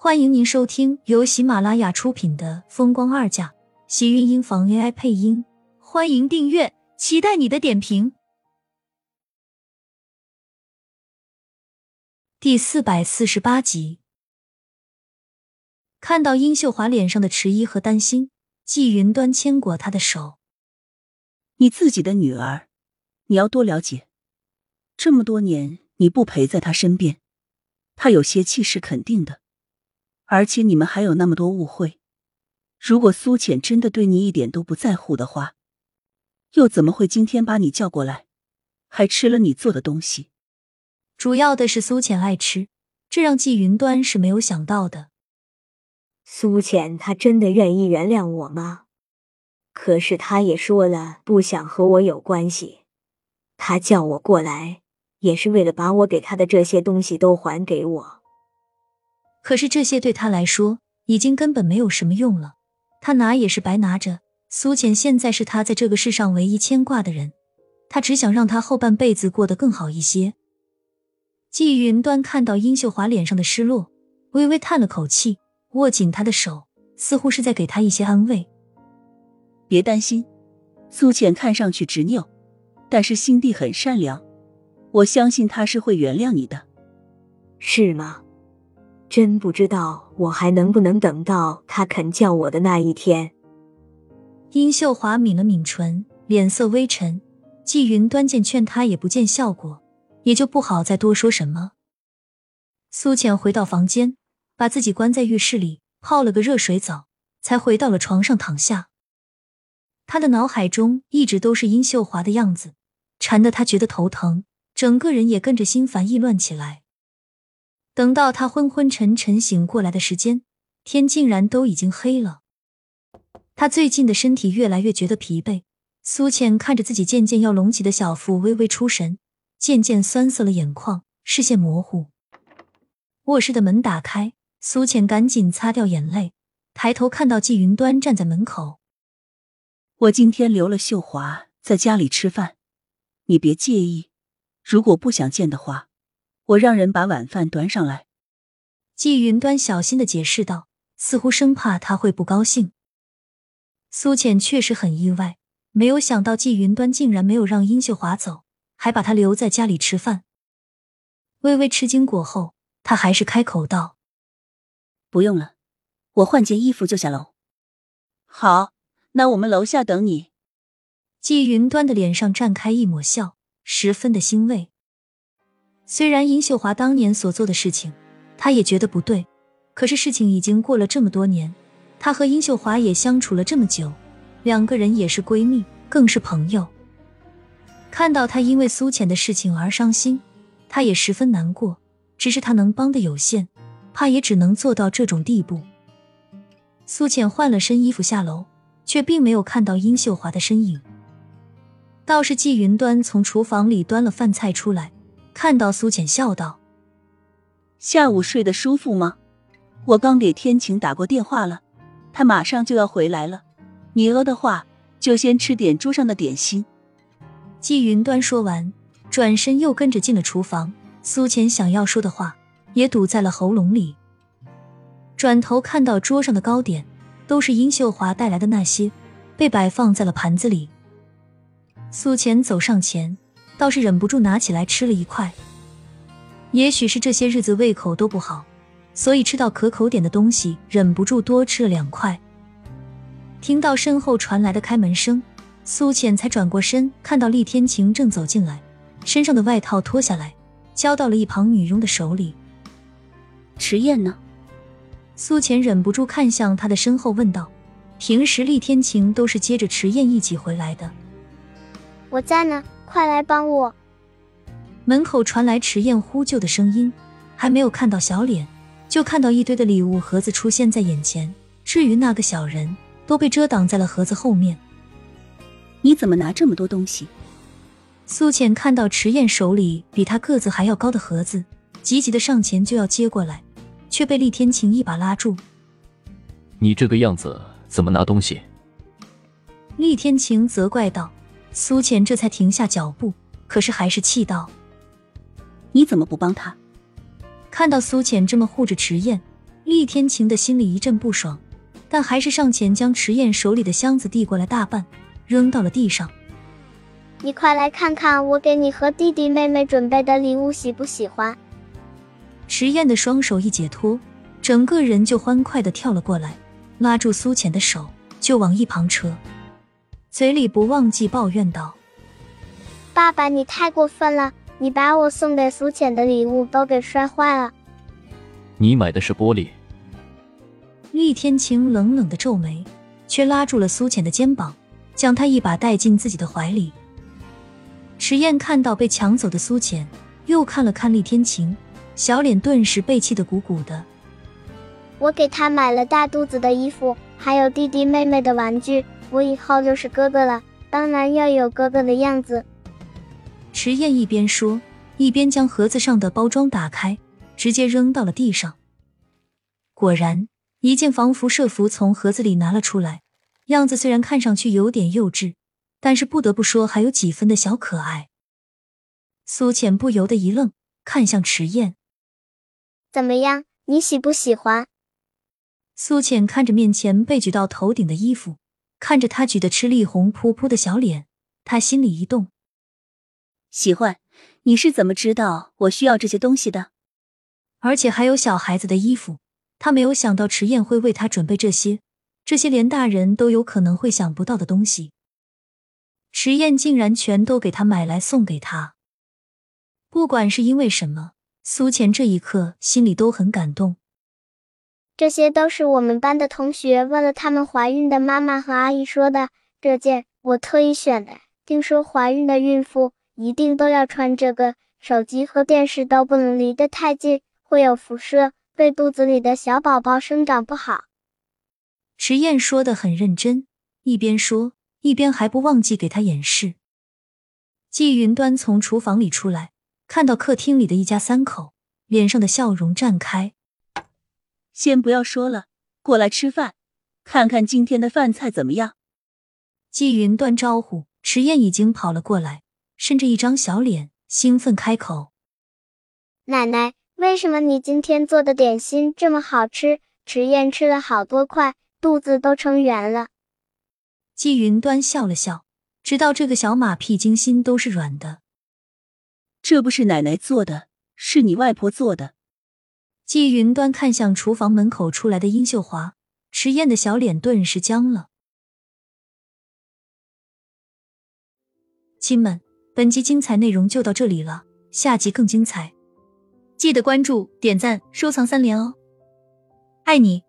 欢迎您收听由喜马拉雅出品的《风光二嫁》，喜运音房 AI 配音。欢迎订阅，期待你的点评。第四百四十八集，看到殷秀华脸上的迟疑和担心，季云端牵过她的手：“你自己的女儿，你要多了解。这么多年你不陪在她身边，她有些气是肯定的。”而且你们还有那么多误会，如果苏浅真的对你一点都不在乎的话，又怎么会今天把你叫过来，还吃了你做的东西？主要的是苏浅爱吃，这让季云端是没有想到的。苏浅她真的愿意原谅我吗？可是她也说了不想和我有关系，她叫我过来也是为了把我给她的这些东西都还给我。可是这些对他来说已经根本没有什么用了，他拿也是白拿着。苏浅现在是他在这个世上唯一牵挂的人，他只想让他后半辈子过得更好一些。季云端看到殷秀华脸上的失落，微微叹了口气，握紧他的手，似乎是在给他一些安慰。别担心，苏浅看上去执拗，但是心地很善良，我相信他是会原谅你的。是吗？真不知道我还能不能等到他肯叫我的那一天。殷秀华抿了抿唇，脸色微沉。季云端见劝他也不见效果，也就不好再多说什么。苏浅回到房间，把自己关在浴室里泡了个热水澡，才回到了床上躺下。他的脑海中一直都是殷秀华的样子，缠得他觉得头疼，整个人也跟着心烦意乱起来。等到他昏昏沉沉醒过来的时间，天竟然都已经黑了。他最近的身体越来越觉得疲惫。苏浅看着自己渐渐要隆起的小腹，微微出神，渐渐酸涩了眼眶，视线模糊。卧室的门打开，苏浅赶紧擦掉眼泪，抬头看到季云端站在门口。我今天留了秀华在家里吃饭，你别介意。如果不想见的话。我让人把晚饭端上来。季云端小心的解释道，似乎生怕他会不高兴。苏浅确实很意外，没有想到季云端竟然没有让殷秀华走，还把她留在家里吃饭。微微吃惊过后，他还是开口道：“不用了，我换件衣服就下楼。”好，那我们楼下等你。季云端的脸上绽开一抹笑，十分的欣慰。虽然殷秀华当年所做的事情，他也觉得不对，可是事情已经过了这么多年，他和殷秀华也相处了这么久，两个人也是闺蜜，更是朋友。看到他因为苏浅的事情而伤心，他也十分难过。只是他能帮的有限，怕也只能做到这种地步。苏浅换了身衣服下楼，却并没有看到殷秀华的身影，倒是季云端从厨房里端了饭菜出来。看到苏浅，笑道：“下午睡得舒服吗？我刚给天晴打过电话了，他马上就要回来了。你饿的话，就先吃点桌上的点心。”季云端说完，转身又跟着进了厨房。苏浅想要说的话也堵在了喉咙里。转头看到桌上的糕点，都是殷秀华带来的那些，被摆放在了盘子里。苏浅走上前。倒是忍不住拿起来吃了一块。也许是这些日子胃口都不好，所以吃到可口点的东西，忍不住多吃了两块。听到身后传来的开门声，苏浅才转过身，看到厉天晴正走进来，身上的外套脱下来，交到了一旁女佣的手里。迟燕呢？苏浅忍不住看向他的身后，问道：“平时厉天晴都是接着迟燕一起回来的。”我在呢。快来帮我！门口传来迟燕呼救的声音，还没有看到小脸，就看到一堆的礼物盒子出现在眼前。至于那个小人，都被遮挡在了盒子后面。你怎么拿这么多东西？苏浅看到迟燕手里比她个子还要高的盒子，急急的上前就要接过来，却被厉天晴一把拉住。你这个样子怎么拿东西？厉天晴责怪道。苏浅这才停下脚步，可是还是气道：“你怎么不帮他？”看到苏浅这么护着迟燕，厉天晴的心里一阵不爽，但还是上前将迟燕手里的箱子递过来大半，扔到了地上。你快来看看我给你和弟弟妹妹准备的礼物，喜不喜欢？迟燕的双手一解脱，整个人就欢快的跳了过来，拉住苏浅的手就往一旁撤，嘴里不忘记抱怨道：“爸爸，你太过分了，你把我送给苏浅的礼物都给摔坏了。”你买的是玻璃。厉天晴冷冷的皱眉，却拉住了苏浅的肩膀，将她一把带进自己的怀里。迟燕看到被抢走的苏浅，又看了看厉天晴，小脸顿时被气得鼓鼓的。我给他买了大肚子的衣服，还有弟弟妹妹的玩具，我以后就是哥哥了，当然要有哥哥的样子。迟燕一边说，一边将盒子上的包装打开。直接扔到了地上。果然，一件防辐射服从盒子里拿了出来，样子虽然看上去有点幼稚，但是不得不说还有几分的小可爱。苏浅不由得一愣，看向迟燕：“怎么样，你喜不喜欢？”苏浅看着面前被举到头顶的衣服，看着他举得吃力红扑扑的小脸，他心里一动：“喜欢。你是怎么知道我需要这些东西的？”而且还有小孩子的衣服，他没有想到迟燕会为他准备这些，这些连大人都有可能会想不到的东西。迟燕竟然全都给他买来送给他，不管是因为什么，苏浅这一刻心里都很感动。这些都是我们班的同学问了他们怀孕的妈妈和阿姨说的，这件我特意选的，听说怀孕的孕妇一定都要穿这个，手机和电视都不能离得太近。会有辐射，对肚子里的小宝宝生长不好。迟燕说的很认真，一边说一边还不忘记给他演示。季云端从厨房里出来，看到客厅里的一家三口，脸上的笑容绽开。先不要说了，过来吃饭，看看今天的饭菜怎么样。季云端招呼，迟燕已经跑了过来，伸着一张小脸，兴奋开口：“奶奶。”为什么你今天做的点心这么好吃？迟燕吃了好多块，肚子都撑圆了。季云端笑了笑，知道这个小马屁精心都是软的。这不是奶奶做的，是你外婆做的。季云端看向厨房门口出来的殷秀华，迟燕的小脸顿时僵了。亲们，本集精彩内容就到这里了，下集更精彩。记得关注、点赞、收藏三连哦，爱你！